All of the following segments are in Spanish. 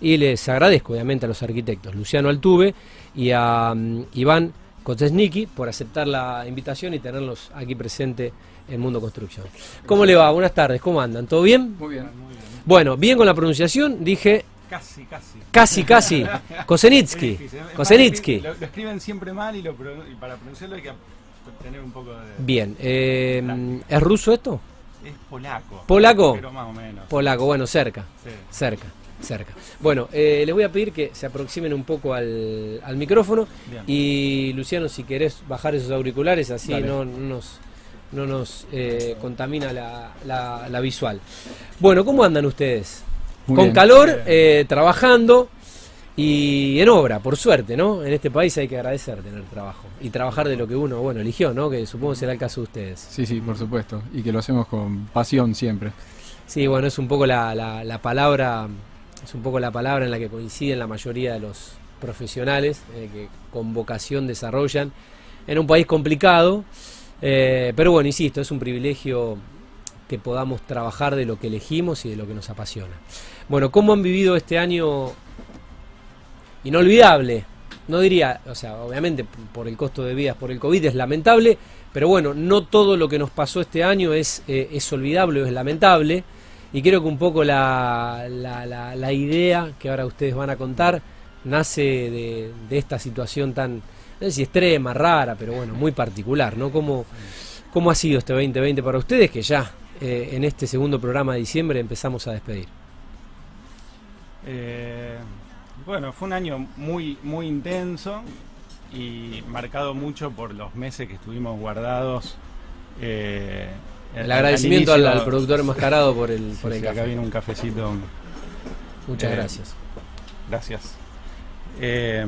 Y les agradezco obviamente a los arquitectos, Luciano Altuve y a mm, Iván Koczesniki por aceptar la invitación y tenerlos aquí presente en Mundo Construcción. ¿Cómo le va? Buenas tardes, ¿cómo andan? ¿Todo bien? Muy bien. Bueno, bien con la pronunciación, dije Casi, casi. casi, casi. Kosenitsky. Kosenitsky. Lo, lo escriben siempre mal y, lo, y para pronunciarlo hay que tener un poco de... Bien, eh, ¿es ruso esto? Es polaco. ¿Polaco? Pero más o menos. Polaco, bueno, cerca. Sí. Cerca, cerca. Bueno, eh, les voy a pedir que se aproximen un poco al, al micrófono Bien. y Luciano, si querés bajar esos auriculares, así Dale. no, no nos, no nos eh, contamina la, la- la visual. Bueno, ¿cómo andan ustedes? Muy Con bien. calor, eh, trabajando y en obra, por suerte, ¿no? En este país hay que agradecer tener trabajo y trabajar de lo que uno, bueno, eligió, ¿no? Que supongo será el caso de ustedes. Sí, sí, por supuesto. Y que lo hacemos con pasión siempre. Sí, bueno, es un poco la palabra, es un poco la palabra en la que coinciden la mayoría de los profesionales eh, que con vocación desarrollan en un país complicado. eh, pero bueno, insisto, es un privilegio que podamos trabajar de lo que elegimos y de lo que nos apasiona. Bueno, ¿cómo han vivido este año inolvidable? No diría, o sea, obviamente por el costo de vidas, por el COVID es lamentable, pero bueno, no todo lo que nos pasó este año es, eh, es olvidable o es lamentable. Y creo que un poco la, la- la- idea que ahora ustedes van a contar nace de, de esta situación tan, no sé si extrema, rara, pero bueno, muy particular, ¿no? ¿Cómo, cómo ha sido este 2020 para ustedes que ya eh, en este segundo programa de diciembre empezamos a despedir? Eh, bueno, fue un año muy, muy intenso y marcado mucho por los meses que estuvimos guardados. eh, El agradecimiento al, inicio. al productor enmascarado por el, Sí, por el sí, acá viene un cafecito. Muchas eh, gracias. Gracias. Eh,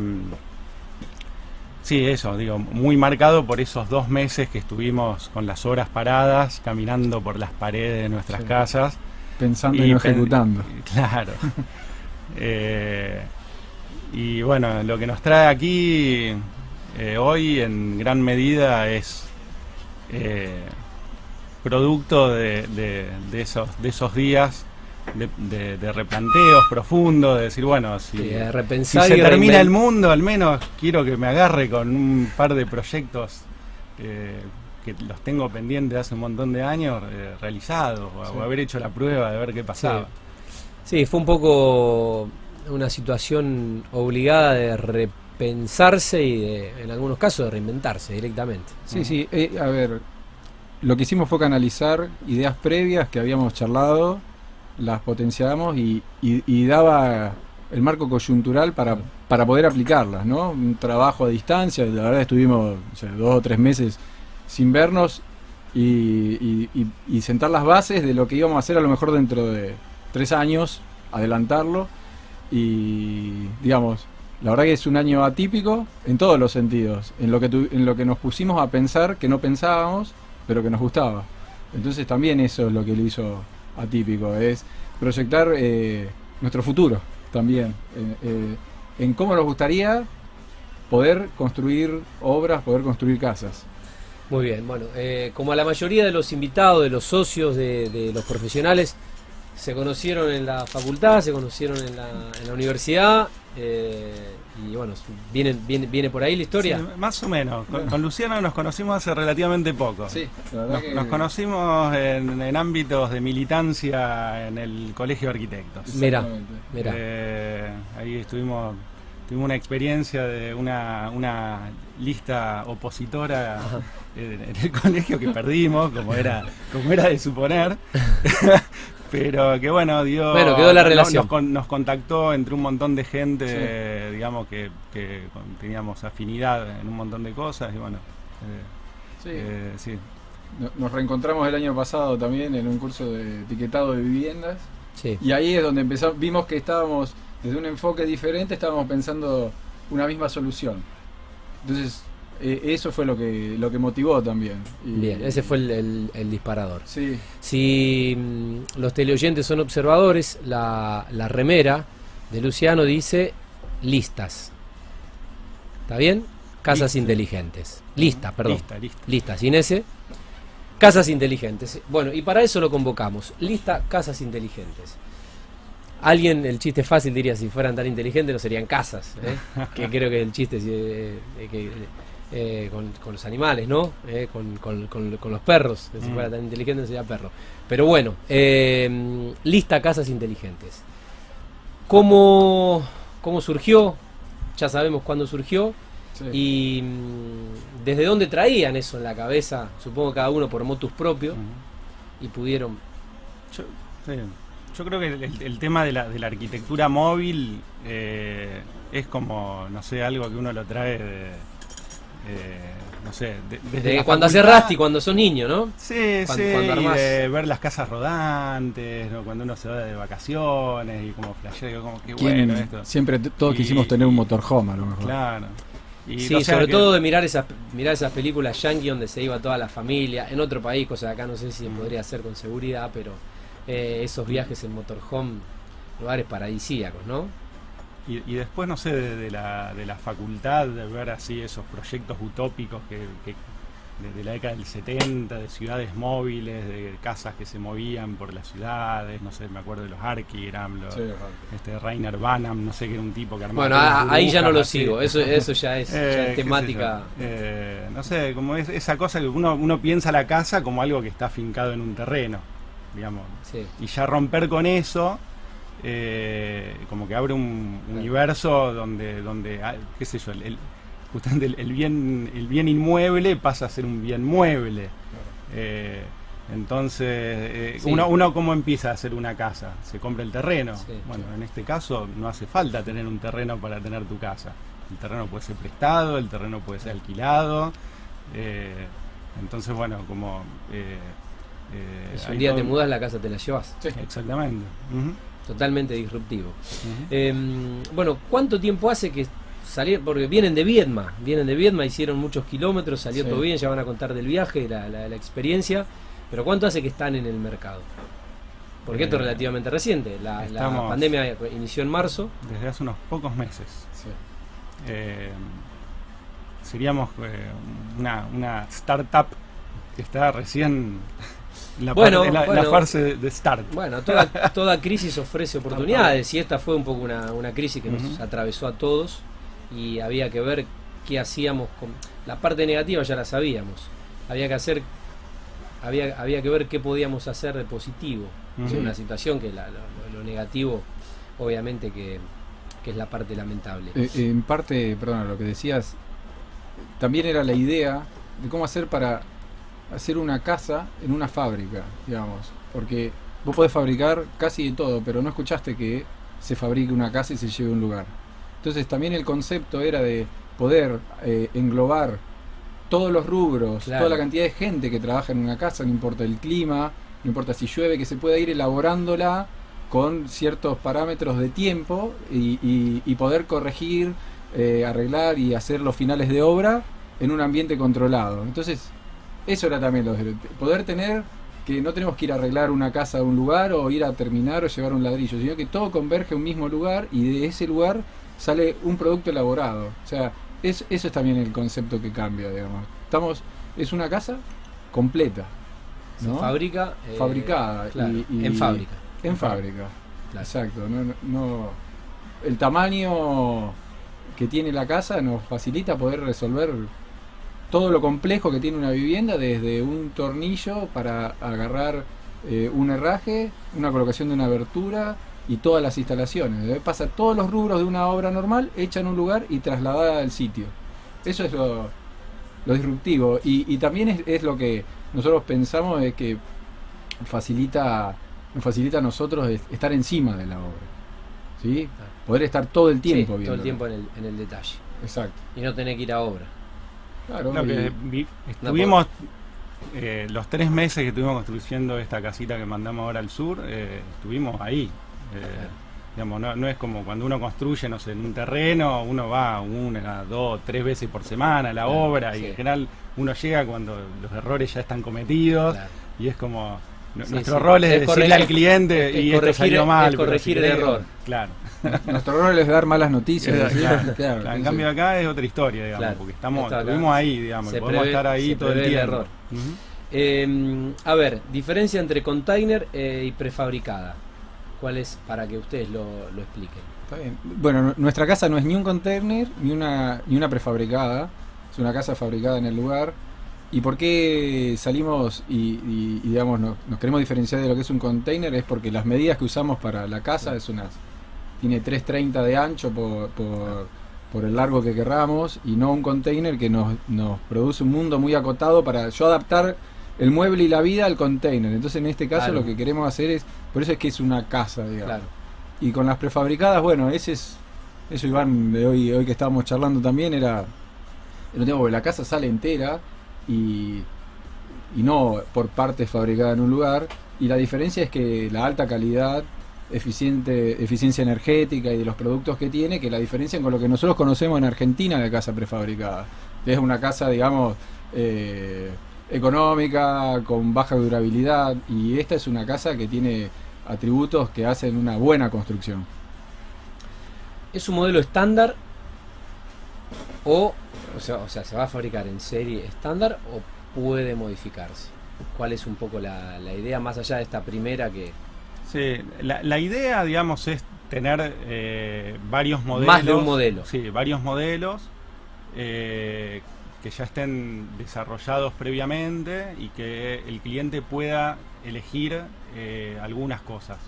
sí, eso, digo, muy marcado por esos dos meses que estuvimos con las horas paradas, caminando por las paredes de nuestras Sí. casas. Pensando y, no pen- ejecutando. Claro. Eh, y bueno, lo que nos trae aquí eh, hoy en gran medida es eh, producto de, de- de esos, de esos días de, de- de replanteos profundos, de decir, bueno, si, de si se termina el mundo, al menos quiero que me agarre con un par de proyectos eh, que los tengo pendientes hace un montón de años eh, realizados, Sí. o haber hecho la prueba de ver qué pasaba. Sí, fue un poco una situación obligada de repensarse y de, en algunos casos de reinventarse directamente. Sí, sí. eh, a ver, lo que hicimos fue canalizar ideas previas que habíamos charlado, las potenciamos y, daba el marco coyuntural para, para poder aplicarlas, ¿no? Un trabajo a distancia, la verdad estuvimos dos o tres meses sin vernos y- y sentar las bases de lo que íbamos a hacer a lo mejor dentro de tres años, adelantarlo y digamos, la verdad que es un año atípico en todos los sentidos, en lo que tu- en lo que nos pusimos a pensar que no pensábamos, pero que nos gustaba. Entonces también eso es lo que lo hizo atípico, es proyectar eh, nuestro futuro también, eh, eh, en cómo nos gustaría poder construir obras, poder construir casas. Muy bien, bueno, como a la mayoría de los invitados, de los socios, de, los profesionales, se conocieron en la facultad, se conocieron en la universidad, eh, y bueno, viene, viene, viene por ahí la historia. Sí, más o menos. Con, con Luciano nos conocimos hace relativamente poco. la verdad Nos, que- nos conocimos en, en ámbitos de militancia en el Colegio de Arquitectos. Mira, mira. Eh, ahí estuvimos, tuvimos una experiencia de una, una lista opositora en, en el colegio que perdimos, como era, como era de suponer. Pero que bueno, dio. Bueno, quedó la relación. Nos, con- nos contactó entre un montón de gente, Sí. digamos, que, que con- teníamos afinidad en un montón de cosas. Y bueno, eh, Sí. eh, sí. No- Nos reencontramos el año pasado también en un curso de etiquetado de viviendas Sí. y ahí es donde empezamos, vimos que estábamos desde un enfoque diferente, estábamos pensando una misma solución. Entonces, eso fue lo que lo que motivó también. Y- Bien, ese fue el, el- el disparador. Sí, Si mm, los teleoyentes son observadores, la, la remera de Luciano dice listas. ¿Está bien? Casas Lista. inteligentes. Lista, perdón. Lista, lista. Lista, sin ese. Casas inteligentes. Bueno, y para eso lo convocamos. Lista Casas Inteligentes. Alguien, el chiste fácil diría, si fueran tan inteligentes no serían casas, ¿eh? que creo que el chiste eh, que, eh, con, con, los animales, ¿no? Eh, con, con, con, los perros, que si mm. fuera tan inteligente sería perro. Pero bueno, eh, lista casas inteligentes. ¿Cómo, ¿Cómo surgió? Ya sabemos cuándo surgió. Y mm, desde dónde traían eso en la cabeza, supongo cada uno por motus propio, y pudieron... Yo, yo creo que el, tema de la, de la, arquitectura móvil es como, no sé, algo que uno lo trae de eh, no sé, desde cuando hace Rasti, cuando sos niño, ¿no? Sí, sí, de ver las casas rodantes, cuando uno se va de vacaciones y como flasheo, como que bueno esto. Siempre todos quisimos tener un motorhome a lo mejor. Claro. sí, sobre todo de mirar esas, mirar esas películas yankee donde se iba toda la familia, en otro país, cosa que acá no sé si mm. podría hacer con seguridad, pero eh, esos viajes en motorhome, lugares paradisíacos, ¿no? Y, después, no sé, de, la, de la facultad, de ver así esos proyectos utópicos que, de, la década del 70, de ciudades móviles, de casas que se movían por las ciudades, no sé, me acuerdo de los Archigram, los, este Rainer Banham, no sé, que era un tipo que armaba... Bueno, ahí ya no lo sigo, eso, eso ya es, eh, temática... Eh, no sé, como es esa cosa que uno, uno piensa la casa como algo que está afincado en un terreno, digamos. Y ya romper con eso eh, como que abre un universo donde, donde ah, qué sé yo, el, justamente el, bien, el bien inmueble pasa a ser un bien mueble. Eh, entonces, eh, uno, uno cómo empieza a hacer una casa, se compra el terreno. bueno, en este caso no hace falta tener un terreno para tener tu casa. El terreno puede ser prestado, el terreno puede ser alquilado. entonces, bueno, como... si un día te mudas, la casa te la llevas. Exactamente totalmente disruptivo. Em, bueno, ¿cuánto tiempo hace que salieron? Porque vienen de Viedma, vienen de Viedma, hicieron muchos kilómetros, salió todo bien, ya van a contar del viaje, la, la, experiencia, pero ¿cuánto hace que están en el mercado? Porque esto es eh, relativamente reciente, la, pandemia inició en marzo. Desde hace unos pocos meses. Eh, seríamos eh, una, una startup que está recién la, bueno, la, fase de start. Bueno, toda, toda crisis ofrece oportunidades y esta fue un poco una, una crisis que nos atravesó a todos y había que ver qué hacíamos con la parte negativa ya la sabíamos. Había que hacer había, había que ver qué podíamos hacer de positivo en una situación que la, lo, negativo obviamente que, que, es la parte lamentable. Eh, en parte, perdón, lo que decías, también era la idea de cómo hacer para hacer una casa en una fábrica, digamos. Porque vos podés fabricar casi de todo, pero no escuchaste que se fabrique una casa y se lleve a un lugar. Entonces también el concepto era de poder eh, englobar todos los rubros, toda la cantidad de gente que trabaja en una casa, no importa el clima, no importa si llueve, que se pueda ir elaborándola con ciertos parámetros de tiempo y, poder corregir, eh, arreglar y hacer los finales de obra en un ambiente controlado. Entonces, eso era también lo de poder tener que no tenemos que ir a arreglar una casa de un lugar o ir a terminar o llevar un ladrillo, sino que todo converge a un mismo lugar y de ese lugar sale un producto elaborado. O sea, es, eso es también el concepto que cambia, digamos. Estamos, es una casa completa. ¿no? fabrica. Eh, Fabricada. en fábrica. En, fábrica. Exacto. No, no, el tamaño que tiene la casa nos facilita poder resolver todo lo complejo que tiene una vivienda, desde un tornillo para agarrar eh, un herraje, una colocación de una abertura y todas las instalaciones. ¿eh? Pasa todos los rubros de una obra normal, hecha en un lugar y trasladada al sitio. Eso es lo, disruptivo. Y, también es, lo que nosotros pensamos es que facilita, nos facilita a nosotros estar encima de la obra. ¿sí? Poder estar todo el tiempo Todo el tiempo en el, en el detalle. Exacto. Y no tener que ir a obra. Claro, estuvimos eh, los tres meses que estuvimos construyendo esta casita que mandamos ahora al sur, eh, estuvimos ahí. Eh, digamos, no, es como cuando uno construye, no sé, en un terreno, uno va una, dos, tres veces por semana a la obra y en general uno llega cuando los errores ya están cometidos y es como nuestro rol es, decirle al cliente y esto salió mal. corregir el error. Claro. Nuestro rol es dar malas noticias. en cambio acá es otra historia, digamos, porque estamos, estuvimos ahí, digamos, podemos estar ahí todo el tiempo. error. Em, a ver, diferencia entre container eh, y prefabricada. cuál es para que ustedes lo, lo expliquen. Está bien. Bueno, nu- nuestra casa no es ni un container ni una, ni una prefabricada. Es una casa fabricada en el lugar. ¿Y por qué salimos y, y- y, digamos, nos, nos queremos diferenciar de lo que es un container? Es porque las medidas que usamos para la casa es unas. Tiene 330 de ancho por, por, por el largo que querramos y no un container que nos, nos produce un mundo muy acotado para yo adaptar el mueble y la vida al container. Entonces, en este caso, Claro. lo que queremos hacer es. Por eso es que es una casa, digamos. Claro. Y con las prefabricadas, bueno, ese es. Eso, Iván, de hoy, hoy que estábamos charlando también, era. No tengo la casa sale entera y. No por partes fabricadas en un lugar. Y la diferencia es que la alta calidad, eficiente, eficiencia energética y de los productos que tiene, que la diferencia con lo que nosotros conocemos en Argentina de casa prefabricada. Es una casa, digamos, eh, económica, con baja durabilidad. Y esta es una casa que tiene atributos que hacen una buena construcción. ¿Es un modelo estándar o, o sea, o sea, se va a fabricar en serie estándar o puede modificarse? ¿Cuál es un poco la, la idea más allá de esta primera que Sí, la, la idea, digamos, es tener eh, varios modelos. Más de un modelo. Sí, varios modelos eh, que ya estén desarrollados previamente y que el cliente pueda elegir eh, algunas cosas.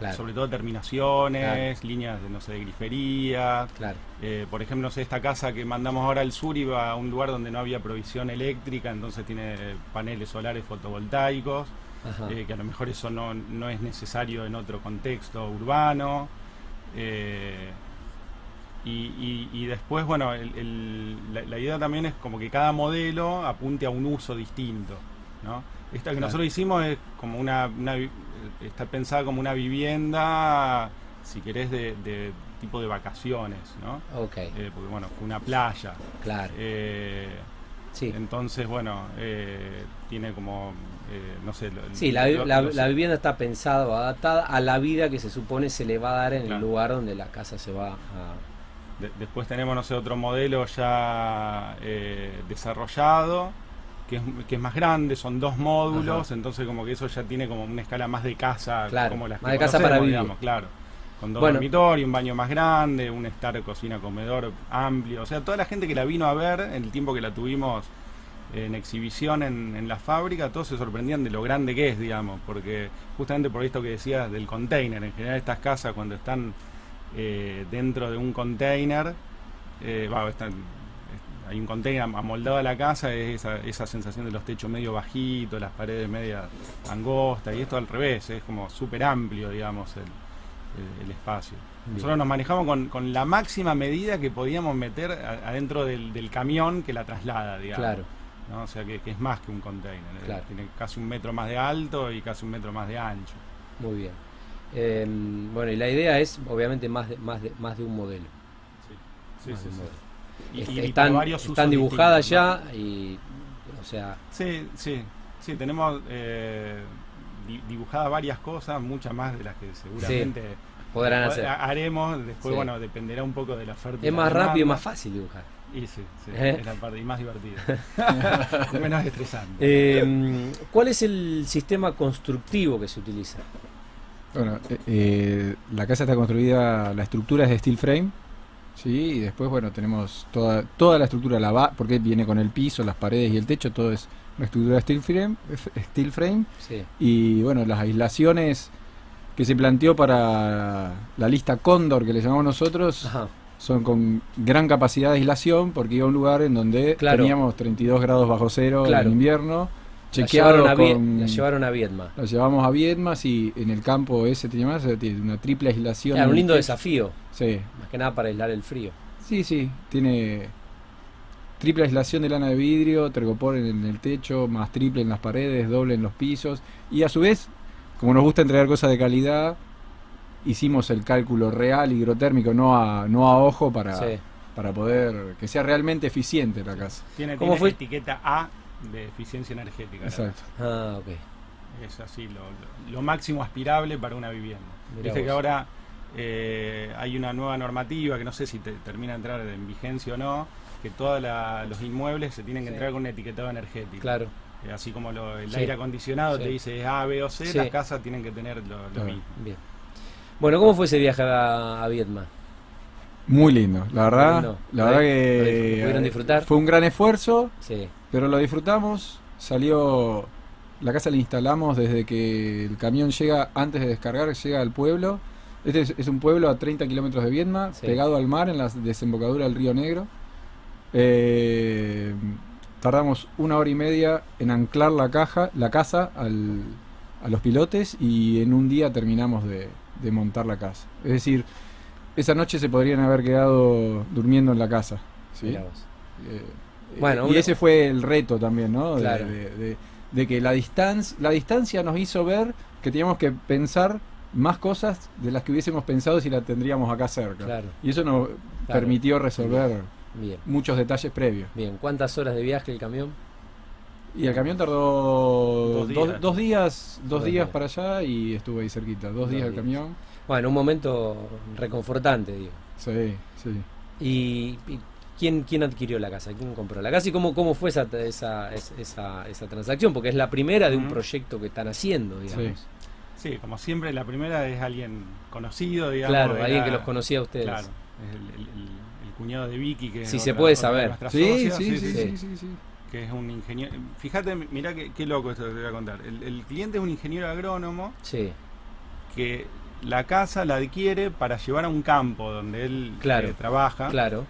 Claro, Sobre todo terminaciones, líneas de, no sé, de grifería. claro, Eh, por ejemplo, no sé, esta casa que mandamos ahora al sur iba a un lugar donde no había provisión eléctrica, entonces tiene paneles solares fotovoltaicos. Eh, que a lo mejor eso no, no es necesario en otro contexto urbano. Eh, y, y- y después, bueno, el- el- la, la idea también es como que cada modelo apunte a un uso distinto. ¿no? Esta que nosotros hicimos es como una, está pensada como una vivienda, si querés, de, de tipo de vacaciones, ¿no? ok, Eh, porque bueno, fue una playa. claro, Eh, sí. entonces, bueno, eh, tiene como, eh, no sé... lo- Sí, la, lo- la- los- la vivienda está pensada o adaptada a la vida que se supone se le va a dar en el lugar donde la casa se va a... de- después tenemos, no sé, otro modelo ya eh, desarrollado, que es, que es más grande, son dos módulos, Ajá. entonces como que eso ya tiene como una escala más de casa, Claro, como las más que de casa para vivir. digamos, claro. Con dos Bueno. dormitorios, un baño más grande, un estar, cocina, comedor amplio. O sea, toda la gente que la vino a ver en el tiempo que la tuvimos en exhibición en, en la fábrica, todos se sorprendían de lo grande que es, digamos, porque justamente por esto que decías del container, en general estas casas cuando están eh, dentro de un container, eh, están- es- hay un container amoldado a la casa, es esa, esa sensación de los techos medio bajitos, las paredes media angostas, y esto al revés, es como súper amplio, digamos, el, el- el espacio. Bien. Nosotros nos manejamos con, con la máxima medida que podíamos meter adentro del, del camión que la traslada, digamos. Claro, ¿no? O sea que, que es más que un container. eh, Claro. Tiene casi un metro más de alto y casi un metro más de ancho. muy bien. Eh, bueno, y la idea es obviamente más de, más de, más de un modelo. Sí, sí, sí. Y- y- y están varios dibujadas ya y, o sea, Sí, sí, sí, tenemos eh, di- dibujadas varias cosas, muchas más de las que seguramente podrán ha- hacer. haremos. Después, Sí. bueno, dependerá un poco de la oferta. Es más rápido y más fácil dibujar. Y sí, sí, ¿Eh? es la parte y más divertida. menos estresante. Eh, ¿Cuál es el sistema constructivo que se utiliza? Bueno, eh, eh, la casa está construida, la estructura es de steel frame, ¿sí? Y después, bueno, tenemos toda, toda la estructura, la ba- porque viene con el piso, las paredes y el techo, todo es una estructura de steel frame, steel frame. Sí, Y bueno, las aislaciones que se planteó para la lista Cóndor, que le llamamos nosotros, ajá, son con gran capacidad de aislación, porque iba a un lugar en donde Claro. teníamos 32 grados bajo cero Claro. en invierno, la chequeado llevaron, a con... la llevaron a Viedma. La llevamos a Viedmas y en el campo ese tenía más, eh, tiene una triple aislación. Era un lindo techo. desafío, Sí, más que nada para aislar el frío. sí, sí, tiene triple aislación de lana de vidrio, tergopor en, en el techo, más triple en las paredes, doble en los pisos. Y a su vez, como nos gusta entregar cosas de calidad, hicimos el cálculo real higrodtérmico, no a, no a ojo, para, Sí. para poder que sea realmente eficiente la casa. Tiene, ¿Cómo tiene fue? etiqueta A de eficiencia energética. Exacto. Ah, ok. Es así, lo, lo- lo máximo aspirable para una vivienda. Mirá Viste que ahora eh, hay una nueva normativa que no sé si te- termina de entrar en vigencia o no, que todos los inmuebles se tienen que Sí. entregar con un etiquetado energético. Claro. Eh, así como lo- el Sí. aire acondicionado Sí. te dice A, B o C, Sí. las casas tienen que tener lo, lo Claro. mismo. Bien. Bueno, ¿cómo fue ese viaje a, a Vietnam? Muy lindo, la verdad. lindo. La verdad ¿Lo que pudieron disfrutar? fue un gran esfuerzo, Sí, pero lo disfrutamos. Salió, la casa la instalamos desde que el camión llega, antes de descargar, llega al pueblo. Este es, es un pueblo a 30 kilómetros de Viedma, Sí. pegado al mar en la desembocadura del río Negro. Eh, tardamos una hora y media en anclar la caja, la casa al- a los pilotes y en un día terminamos de, de montar la casa. Es decir, esa noche se podrían haber quedado durmiendo en la casa. ¿sí? vos. Eh, Bueno, y ese fue el reto también, ¿no? De- Claro. De, de- de que la distancia, la distancia nos hizo ver que teníamos que pensar más cosas de las que hubiésemos pensado si la tendríamos acá cerca. Claro, Y eso nos Claro. permitió resolver bien. muchos detalles previos. Bien, ¿cuántas horas de viaje el camión? Y el camión tardó Dos días. dos días, dos Dos días días. para allá y estuve ahí cerquita. Dos, Dos días el días. camión. Bueno, un momento reconfortante, digo. Sí, sí. ¿Y, y quién, quién adquirió la casa? ¿Quién compró la casa? ¿Y cómo, cómo fue esa, esa, es- esa, esa transacción? Porque es la primera de un proyecto que están haciendo, digamos. Sí, como siempre, la primera es alguien conocido, digamos. Claro, alguien la- que los conocía a ustedes. Claro, es el, el- el- el cuñado de Vicky, que es Si se otra- puede saber. Sí, sí, sí, sí. sí, sí, sí. que es un ingeniero. Fíjate, mira qué, qué loco esto que te voy a contar. El, el cliente es un ingeniero agrónomo Sí, que la casa la adquiere para llevar a un campo donde él Claro, eh, trabaja, claro.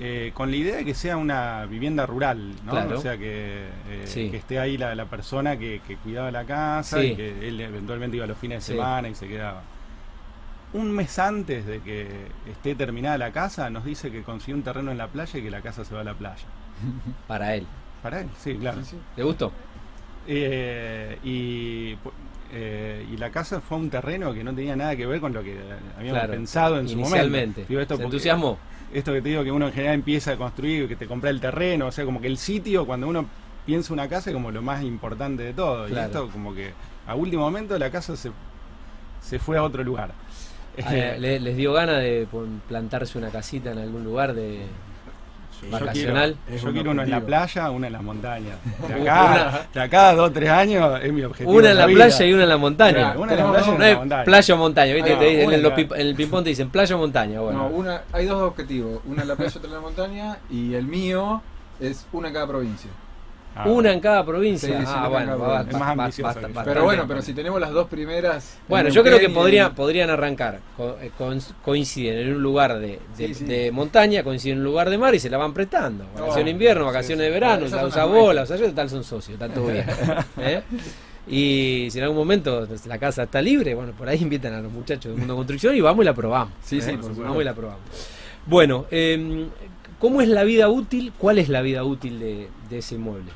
eh, con la idea de que sea una vivienda rural, ¿no? Claro. O sea, que, eh, Sí. que esté ahí la, la persona que, que cuidaba la casa Sí. y que él eventualmente iba los fines de Sí. semana y se quedaba. Un mes antes de que esté terminada la casa, nos dice que consiguió un terreno en la playa y que la casa se va a la playa. Para él. Para él, sí, claro. ¿Te gustó? Eh, y la casa fue un terreno que no tenía nada que ver con lo que habíamos Claro, pensado en su momento. Digo, esto ¿Se porque- entusiasmó? esto que te digo que uno en general empieza a construir, que te compra el terreno, o sea, como que el sitio, cuando uno piensa una casa, es como lo más importante de todo. Claro. Y esto, como que a último momento, la casa se, se fue a otro lugar. Le- ¿Les dio ganas de plantarse una casita en algún lugar de Yo vacacional? quiero, yo quiero uno en la playa, una en las montañas. De acá, de acá a dos o tres años es mi objetivo. Una en la playa y una en la montaña. Claro, Una en la playa y dos. una No en es la montaña. playa o montaña, ¿viste? Te en, en el ping-pong te dicen playa o montaña. Bueno, No, una, hay dos objetivos, una en la playa, otra en la montaña, y el mío es una en cada provincia. Ah, una en cada provincia. Sí, sí, ah, bueno, va-. Es más va- ambicioso. Pero bueno, pero si tenemos las dos primeras... en Bueno, yo creo que podrían, podrían arrancar, co- eh, coinciden en un lugar de, de- Sí, sí. de montaña, coinciden en un lugar de mar y se la van prestando. Vacaciones de No, invierno, vacaciones sí. de verano, la usa bola, nuestras. usa yo, tal son socios, está todo bien. ¿Eh? Y si en algún momento la casa está libre, bueno, por ahí invitan a los muchachos del mundo de construcción y vamos y la probamos. Sí, sí, ¿eh? por. Vamos y la probamos. Bueno, eh, ¿cómo es la vida útil? ¿Cuál es la vida útil de, de ese inmueble?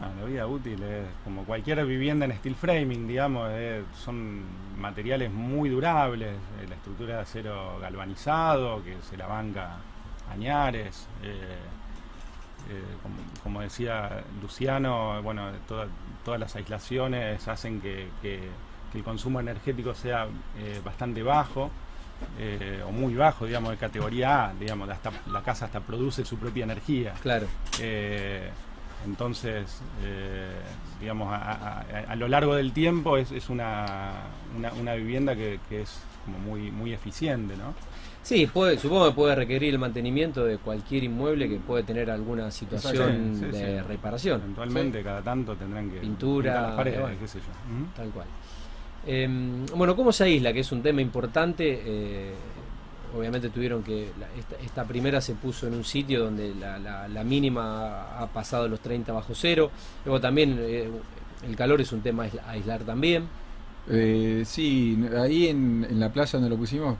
Ah, la vida útil es como cualquier vivienda en steel framing, digamos, son materiales muy durables, eh, la estructura de acero galvanizado, que se la banca añares, eh, eh, como, como decía Luciano, bueno, toda- todas las aislaciones hacen que, que- que el consumo energético sea eh, bastante bajo. eh, o muy bajo, digamos, de categoría A, digamos, hasta, la casa hasta produce su propia energía. Claro, Eh, entonces, eh, digamos, a, a- a- lo largo del tiempo es, es una, una, una vivienda que, que es como muy, muy eficiente, ¿no? Sí, puede, supongo que puede requerir el mantenimiento de cualquier inmueble que puede tener alguna situación Sí, sí, de sí. reparación, Eventualmente, cada tanto tendrán que Pintura, las paredes, bueno. qué sé yo. Tal cual. Eh, bueno, ¿cómo se aísla? Que es un tema importante. eh, obviamente tuvieron que. la- esta, esta primera se puso en un sitio donde la, la- la mínima ha pasado los 30 bajo cero. Luego también eh, el calor es un tema a aisla- a aislar también. Eh, sí, ahí en, en la playa donde lo pusimos,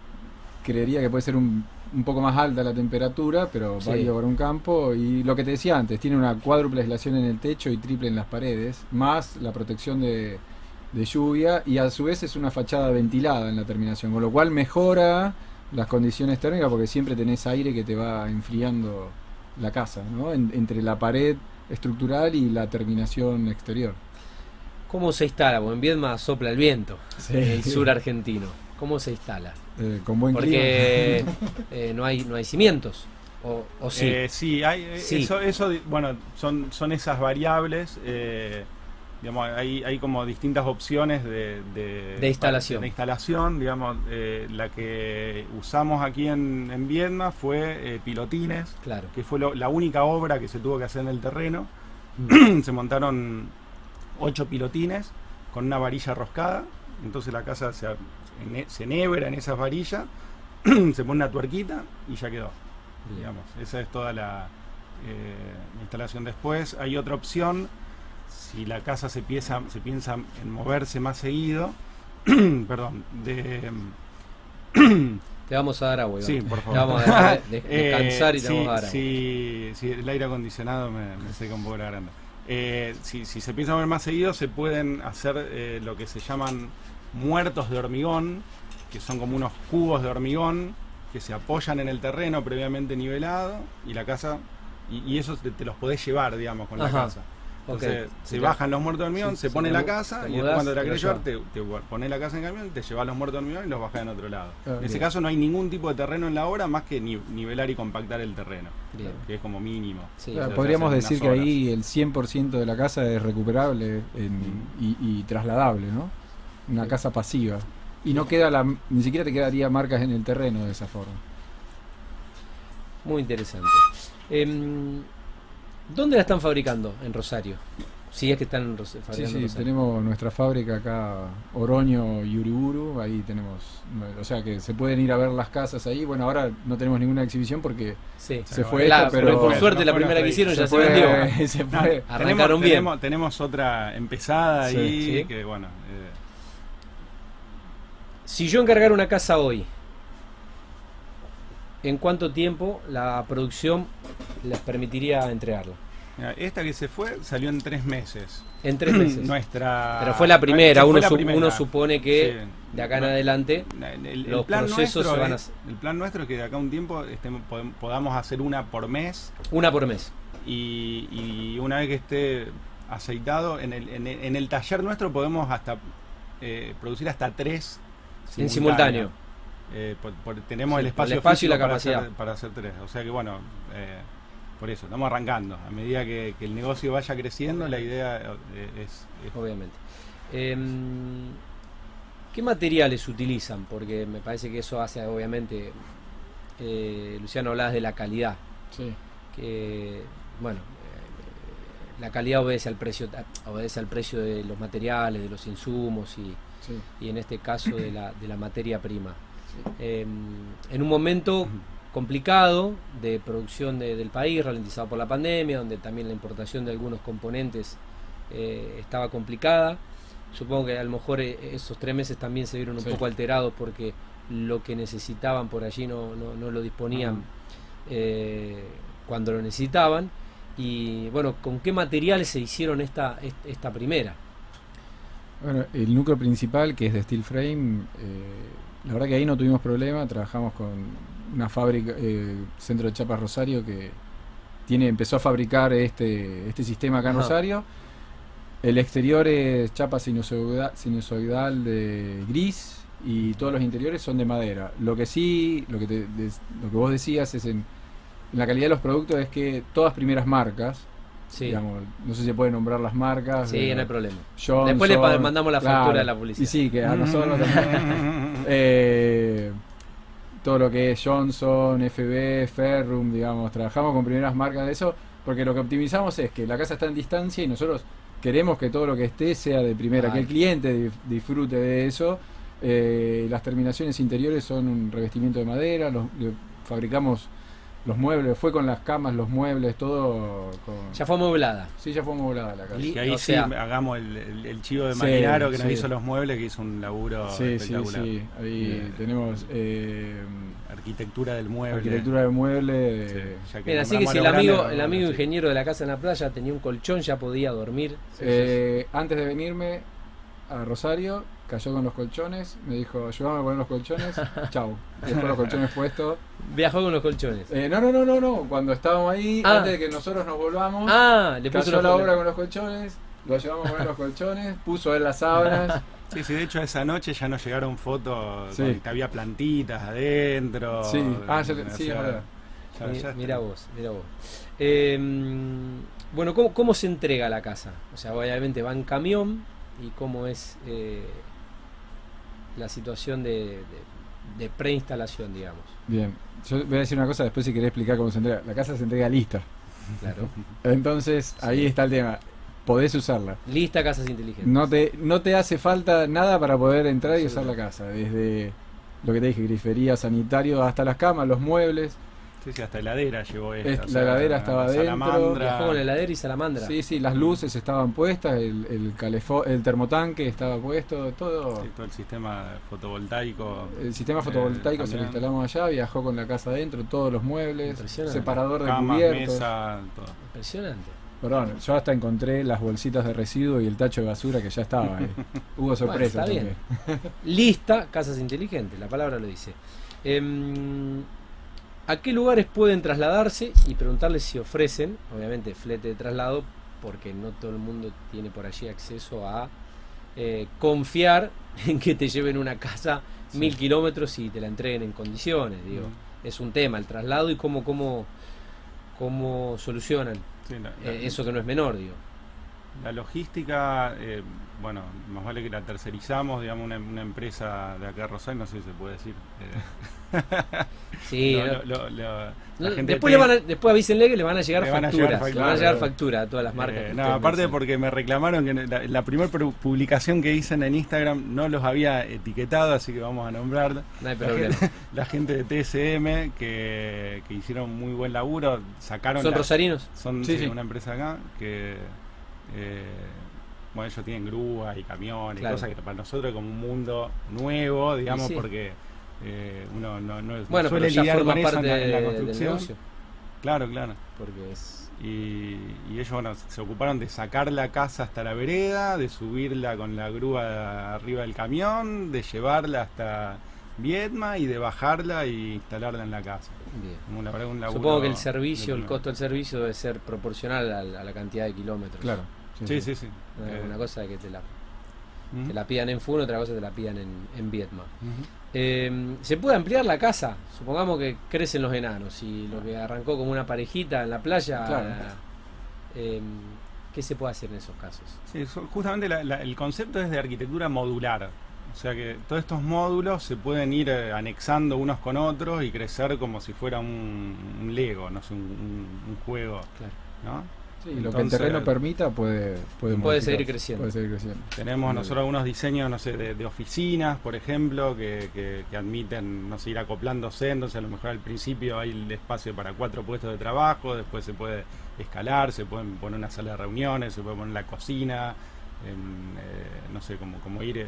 creería que puede ser un, un poco más alta la temperatura, pero Sí. válido para un campo. Y lo que te decía antes, tiene una cuádruple aislación en el techo y triple en las paredes, más la protección de, de lluvia, y a su vez es una fachada ventilada en la terminación, con lo cual mejora las condiciones térmicas porque siempre tenés aire que te va enfriando la casa, ¿no? En- entre la pared estructural y la terminación exterior. ¿Cómo se instala? Porque en Viedma sopla el viento, Sí. el sur argentino. ¿Cómo se instala? Eh, con buen Porque clima. eh, no, hay, no hay cimientos. O, o sí. Eh, sí, hay, Sí. Eso, eso, bueno, son, son esas variables. eh, digamos, hay, hay como distintas opciones de, de, De instalación. de instalación, digamos, eh, la que usamos aquí en, en Viedma fue eh, pilotines, Claro. que fue lo- la única obra que se tuvo que hacer en el terreno. se montaron ocho pilotines con una varilla roscada, entonces la casa se, enhebra en esas varillas, se pone una tuerquita y ya quedó. Bien. Digamos, esa es toda la eh, instalación. Después hay otra opción, si la casa se piensa, se piensa en moverse más seguido, perdón, de... Te vamos a dar agua. Sí, por Te favor. vamos a dar- de- Eh, descansar y te sí, vamos a dar agua. sí, sí, el aire acondicionado me, me seca un poco la garganta. Eh, si, si se piensa mover más seguido, se pueden hacer eh, lo que se llaman muertos de hormigón, que son como unos cubos de hormigón que se apoyan en el terreno previamente nivelado y la casa y, y eso te, te los podés llevar, digamos, con la casa. Entonces, se bajan los muertos de hormigón, Sí, se pone la casa y después mudás, cuando la te querés lo llevar, te, te pones la casa en camión, te llevas los muertos de hormigón y los bajás en otro lado. Ah, en ese caso no hay ningún tipo de terreno en la obra más que ni- nivelar y compactar el terreno, Bien. que es como mínimo. Sí, podríamos decir que ahí el 100% de la casa es recuperable en- y, y trasladable, ¿no? Una Sí. casa pasiva. Y no queda la, ni siquiera te quedaría marcas en el terreno de esa forma. Muy interesante. Em, ¿Dónde la están fabricando? En Rosario. Si es que están Sí, fabricando sí, Rosario. tenemos nuestra fábrica acá, Oroño y Uriburu, ahí tenemos, o sea que se pueden ir a ver las casas ahí. Bueno, ahora no tenemos ninguna exhibición porque Sí. se Pero fue Claro, esta, pero pero por no suerte la primera que hicieron ya se se vendió. fue, se No, fue. Arrancaron tenemos, bien. Tenemos, tenemos otra empezada Sí. ahí Sí. que bueno. eh, Si yo encargara una casa hoy, ¿en cuánto tiempo la producción les permitiría entregarla? esta que se fue salió en tres meses. En tres meses. Nuestra, Pero fue la primera, fue uno, la su- primera. uno supone que Sí. de acá en adelante El, el los plan procesos nuestro se van a es- el plan nuestro es que de acá a un tiempo estemos- podem- podamos hacer una por mes una por mes. y, y una vez que esté aceitado en el, en el, en el taller nuestro podemos hasta eh, producir hasta tres En simultáneo. Eh, por- por- tenemos Sí, el espacio, el espacio y la capacidad. hacer, para hacer tres o sea que bueno eh, por eso estamos arrancando a medida que, que el negocio vaya creciendo la idea eh, es, es- obviamente. Em, ¿Qué materiales utilizan? Porque me parece que eso hace, obviamente, eh, Luciano, hablabas de la calidad. Sí. Que, bueno, eh, la calidad obedece al precio, obedece al precio de los materiales, de los insumos y, Sí. y en este caso de la, de la materia prima. Em, en un momento complicado de producción de- del país, ralentizado por la pandemia, donde también la importación de algunos componentes eh, estaba complicada. Supongo que a lo mejor eh, esos tres meses también se vieron un Sí. poco alterados porque lo que necesitaban por allí no, no, no lo disponían eh, cuando lo necesitaban. Y bueno, ¿con qué materiales se hicieron esta, est- esta primera? Bueno, el núcleo principal, que es de steel frame, eh, la verdad que ahí no tuvimos problema. Trabajamos con una fábrica, eh, Centro de Chapas Rosario, que tiene empezó a fabricar este, este sistema acá en Ajá. Rosario. El exterior es chapa sinusoidal, sinusoidal de gris y todos los interiores son de madera. Lo que sí, lo que, te- des- lo que vos decías es en, en la calidad de los productos es que todas primeras marcas, Sí, digamos, no sé si se puede nombrar las marcas. sí pero no hay problema. Johnson, Después le mandamos la factura claro. de la publicidad. Y sí, que a nosotros también. Eh, todo lo que es Johnson, FB, Ferrum, digamos, trabajamos con primeras marcas de eso, porque lo que optimizamos es que la casa está en distancia y nosotros queremos que todo lo que esté sea de primera, que el cliente disfrute de eso. Eh, las terminaciones interiores son un revestimiento de madera, los, fabricamos los muebles, fue con las camas, los muebles, todo con... Ya fue amueblada. Sí, ya fue amoblada la casa. Que ahí o sí sea- hagamos el, el- el chivo de Sí, Marinaro que nos sí. hizo los muebles que hizo un laburo Sí, sí, espectacular sí. Ahí Eh, tenemos eh, arquitectura del mueble arquitectura de mueble. Sí, ya Mira, así que si el amigo, grandes, el amigo sí. ingeniero de la casa en la playa tenía un colchón, ya podía dormir. eh, antes de venirme a Rosario, cayó con los colchones, me dijo, ayúdame a poner los colchones, chau. Dejó los colchones puestos. Viajó con los colchones. Eh, no, no, no, no, no, cuando estábamos ahí, Ah. antes de que nosotros nos volvamos, Ah, le puso cayó la obra con los colchones, lo ayudamos a poner los colchones, puso él las sábanas. Sí, sí, de hecho esa noche ya nos llegaron fotos Sí. que había plantitas adentro. Sí, ah, ya- sí, es verdad. Mira vos, mira vos. Eh, bueno, ¿cómo, ¿cómo se entrega la casa? O sea, obviamente va en camión y cómo es eh, la situación de, de- de preinstalación, digamos. Bien, yo voy a decir una cosa después si querés explicar cómo se entrega. La casa se entrega lista. Claro. Entonces, ahí está el tema. Podés usarla. Lista casas inteligentes. No te, no te hace falta nada para poder entrar y Sí. usar la casa. Desde lo que te dije, grifería, sanitario, hasta las camas, los muebles. Sí, sí, hasta heladera llevó esta. Es- o la sea, heladera estaba salamandra. Viajó con heladera y salamandra. Sí, sí, las luces estaban puestas, el, el, calefo- el termotanque estaba puesto, todo. Sí, todo el sistema fotovoltaico. El sistema fotovoltaico Eh, se lo instalamos allá, viajó con la casa adentro, todos los muebles, Impresionante. separador de Camas, cubiertos. mesa, todo. Impresionante. Perdón, yo hasta encontré las bolsitas de residuos y el tacho de basura que ya estaba. eh. Hubo sorpresa está bien. Lista casas inteligentes, la palabra lo dice. Em, ¿A qué lugares pueden trasladarse? Y preguntarles si ofrecen, obviamente, flete de traslado, porque no todo el mundo tiene por allí acceso a eh, confiar en que te lleven una casa Sí. mil kilómetros y te la entreguen en condiciones. Digo, es un tema el traslado y cómo, cómo, cómo solucionan Sí, eh, eso que no es menor, digo. La logística, eh, bueno, más vale que la tercerizamos, digamos, una, una empresa de acá Rosario, no sé si se puede decir. eh, Sí, lo- no- lo- lo- lo- no, la gente después, de le van a, después avísenle que le van a llegar Le van a facturas. llegar le van a llegar factura a todas las marcas. Eh, no, aparte porque me reclamaron que la, la primera publicación que hice en Instagram no los había etiquetado, así que vamos a nombrar. No hay La problema. gente, la gente de TSM que, que hicieron muy buen laburo, sacaron ¿Son la- rosarinos? son Sí, sí, sí. una empresa acá que eh, bueno ellos tienen grúa y camiones Claro. cosas que para nosotros es como un mundo nuevo digamos sí. porque eh, uno no, no, no Bueno, suele lidiar con eso en la, en la del construcción claro claro Porque es. y, y ellos bueno, se ocuparon de sacar la casa hasta la vereda, de subirla con la grúa arriba del camión, de llevarla hasta Viedma y de bajarla y instalarla en la casa. Bien. Como la verdad, un laburo Supongo que el servicio, el costo del servicio debe ser proporcional a la, a la cantidad de kilómetros. Claro. Sí, sí, sí. No es Eh, Una cosa que te la, ujú, te la pidan en Funo, otra cosa te la pidan en, en Vietma. ujú. Eh, ¿Se puede ampliar la casa? Supongamos que crecen los enanos y lo que arrancó como una parejita en la playa. Claro. eh, ¿Qué se puede hacer en esos casos? Sí, justamente la- la- el concepto es de arquitectura modular. O sea que todos estos módulos se pueden ir eh, anexando unos con otros y crecer como si fuera un, un Lego, no sé, un, un- un juego. Claro. ¿no? Sí, lo que el terreno permita puede, puede, Puede seguir creciendo. Puede seguir creciendo. Tenemos Muy nosotros algunos diseños, no sé, de, de oficinas, por ejemplo, que, que- que admiten, no sé, ir acoplándose. Entonces, a lo mejor al principio hay el espacio para cuatro puestos de trabajo, después se puede escalar, se pueden poner una sala de reuniones, se puede poner la cocina, en, eh, no sé, como, como ir eh,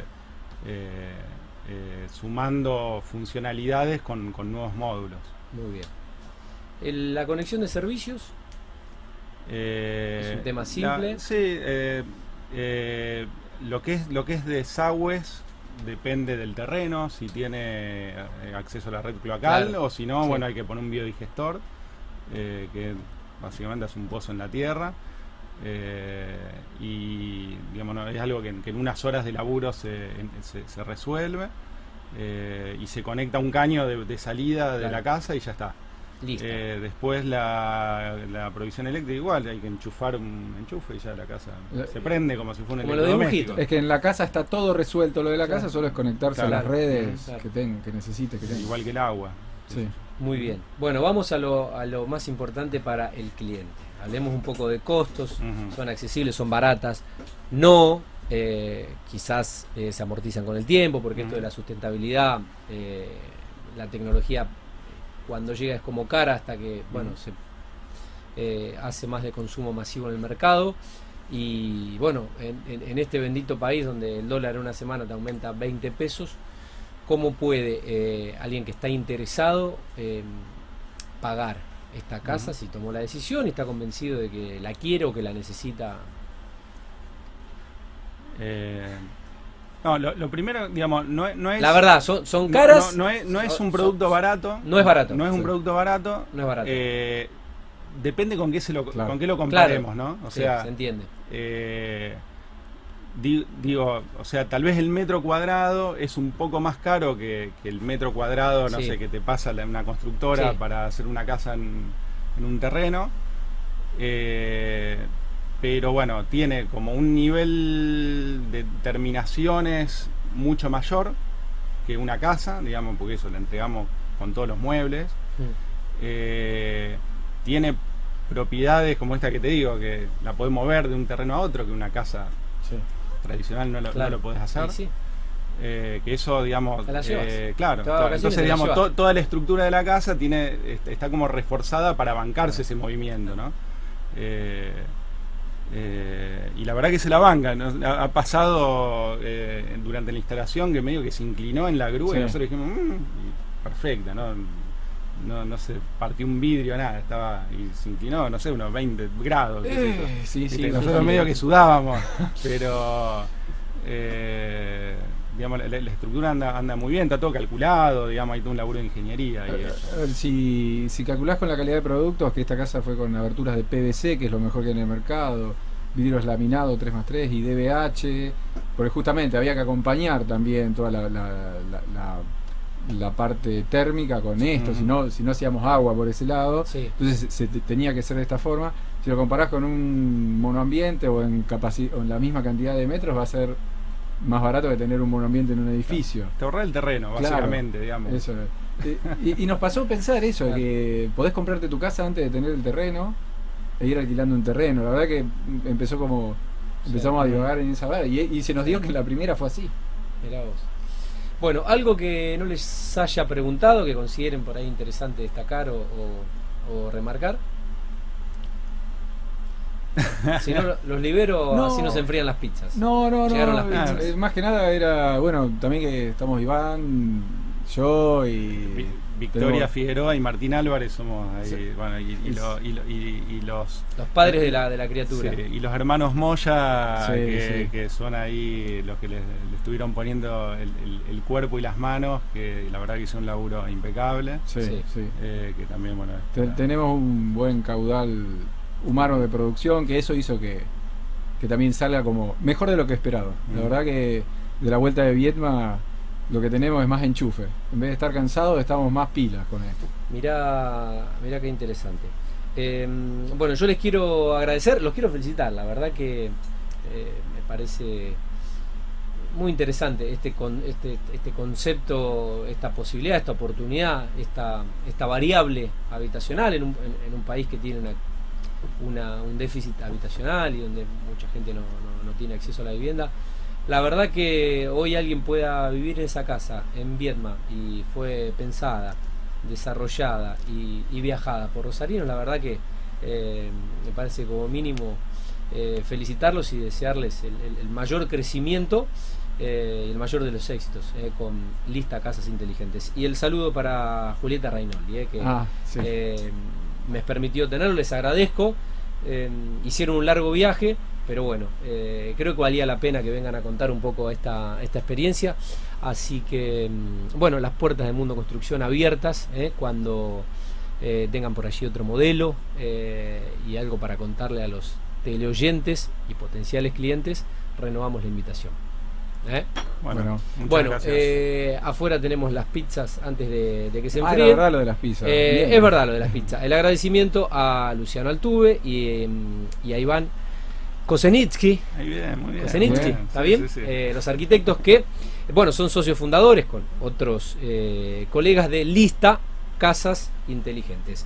sumando funcionalidades con, con nuevos módulos. Muy bien. El- la conexión de servicios, Eh, Es un tema la- simple. sí, eh, eh, lo que es lo que es desagües depende del terreno, si tiene eh, acceso a la red cloacal Claro. o si no, Sí. bueno, hay que poner un biodigestor eh, que básicamente es un pozo en la tierra. Eh, y digamos, no, es algo que, en- que en unas horas de laburo se, en- se- se resuelve eh, y se conecta a un caño de, de salida de Claro. la casa y ya está. listo. Eh, después la, la provisión eléctrica igual, hay que enchufar un enchufe y ya la casa se prende como si fuera un electrodoméstico. dibujito. Es que en la casa está todo resuelto. Lo de la Claro. casa solo es conectarse a las redes Claro. que, ten, que necesites. Que. Igual que el agua. Sí. Muy bien. Bueno, vamos a lo, a lo más importante para el cliente. Hablemos un poco de costos. Son accesibles, son baratas. No, eh, quizás eh, se amortizan con el tiempo, porque esto de la sustentabilidad, eh, la tecnología cuando llega es como cara hasta que, bueno, se hace más de consumo masivo en el mercado. Y bueno, en, en- en este bendito país donde el dólar en una semana te aumenta 20 pesos, ¿cómo puede alguien que está interesado pagar esta casa si tomó la decisión y está convencido de que la quiere o que la necesita? Eh, no, lo, lo primero, digamos, no, es- no es. La verdad, son, son caras. No, no es, no es son- un producto barato. No es barato. No es un Sí. producto barato. No es barato. Eh, depende con qué, se lo, Claro. con qué lo comparemos, ¿no? O Sí, sea, se entiende. eh, digo, o sea, tal vez el metro cuadrado es un poco más caro que, que el metro cuadrado, no Sí. sé, que te pasa una constructora Sí. para hacer una casa en, en un terreno. Eh, pero bueno, tiene como un nivel de terminaciones mucho mayor que una casa, digamos, porque eso la entregamos con todos los muebles. Eh, tiene propiedades como esta que te digo, que la podés mover de un terreno a otro, que una casa tradicional no lo, no Claro. lo podés hacer. Sí. Eh, que eso, digamos, eh, claro, entonces, digamos, to- toda la estructura de la casa tiene est- está como reforzada para bancarse ese movimiento, ¿no? Eh, eh, y la verdad que se la banca, ¿no? ha, ha pasado eh, durante la instalación que medio que se inclinó en la grúa Sí. y nosotros dijimos, "Mm", y perfecta, ¿no? No, no se partió un vidrio, nada, estaba y se inclinó, no sé, unos 20 grados. Eh, sí, sí. nosotros medio que sudábamos, pero eh, digamos, la, la estructura anda, anda muy bien, está todo calculado, digamos, hay todo un laburo de ingeniería. Y. A ver, si, si calculás con la calidad de productos, que esta casa fue con aberturas de PVC, que es lo mejor que hay en el mercado, vidrios laminados 3x3 y DBH, porque justamente había que acompañar también toda la, la, la- la- parte térmica con esto, si, no, si no hacíamos agua por ese lado, Sí. entonces se, se te- tenía que ser de esta forma. Si lo comparás con un monoambiente o en, o en la misma cantidad de metros, va a ser más barato que tener un monoambiente en un edificio. Te ahorrás el terreno, Claro, básicamente, digamos. Eso es. Eh, Y, y nos pasó pensar eso, Claro. que podés comprarte tu casa antes de tener el terreno e ir alquilando un terreno. La verdad que empezó como... Empezamos a divagar en esa vara y, y se nos dio que la primera fue así. Mirá vos. Bueno, algo que no les haya preguntado, que consideren por ahí interesante destacar o, o- o remarcar. Si no, lo- los libero, No. así no se enfrían las pizzas. No, no, Llegaron no. las pizzas. eh, más que nada era, bueno, también que estamos Iván, yo y... Victoria Figueroa y Martín Álvarez somos ahí, Sí. bueno, y, y lo- y lo- y- y los Los padres de la, de la criatura. sí, y los hermanos Moya Sí, que, sí. que son ahí los que le, le estuvieron poniendo el, el- el cuerpo y las manos, que la verdad que hizo un laburo impecable, Sí, Sí. sí. eh, que también bueno tenemos un buen caudal humano de producción, que eso hizo que, que también salga como mejor de lo que esperaba. La Mm. verdad que de la vuelta de Vietma lo que tenemos es más enchufe. En vez de estar cansados, estamos más pilas con esto. Mirá, mirá qué interesante. Eh, bueno, yo les quiero agradecer, los quiero felicitar, la verdad que eh, me parece muy interesante este, con, este, este concepto, esta posibilidad, esta oportunidad, esta, esta variable habitacional en un, en- un país que tiene una, una- un déficit habitacional y donde mucha gente no, no- no tiene acceso a la vivienda. La verdad que hoy alguien pueda vivir en esa casa, en Vietma, y fue pensada, desarrollada y, y viajada por Rosarino, la verdad que eh, me parece como mínimo eh, felicitarlos y desearles el, el- el mayor crecimiento eh, y el mayor de los éxitos con Lista Casas Inteligentes. Y el saludo para Julieta Rainoldi, eh, que Ah, sí. me permitió tenerlo, les agradezco. Hicieron un largo viaje, pero bueno, eh, creo que valía la pena que vengan a contar un poco esta, esta experiencia. Así que, mm, bueno, las puertas de Mundo Construcción abiertas eh, cuando eh, tengan por allí otro modelo eh, y algo para contarle a los teleoyentes y potenciales clientes, renovamos la invitación. ¿eh? bueno, Bueno. muchas Bueno, gracias. eh, afuera tenemos las pizzas antes de, de que se Ah, enfríen. verdad lo de las pizzas. Eh, es verdad lo de las pizzas. El agradecimiento a Luciano Altuve y, em, y a Iván Kosenitsky. Ahí bien, muy bien. Kosenitsky, bien. ¿está Sí, bien? sí, sí. Eh, los arquitectos que, bueno, son socios fundadores con otros eh, colegas de Lista Casas Inteligentes.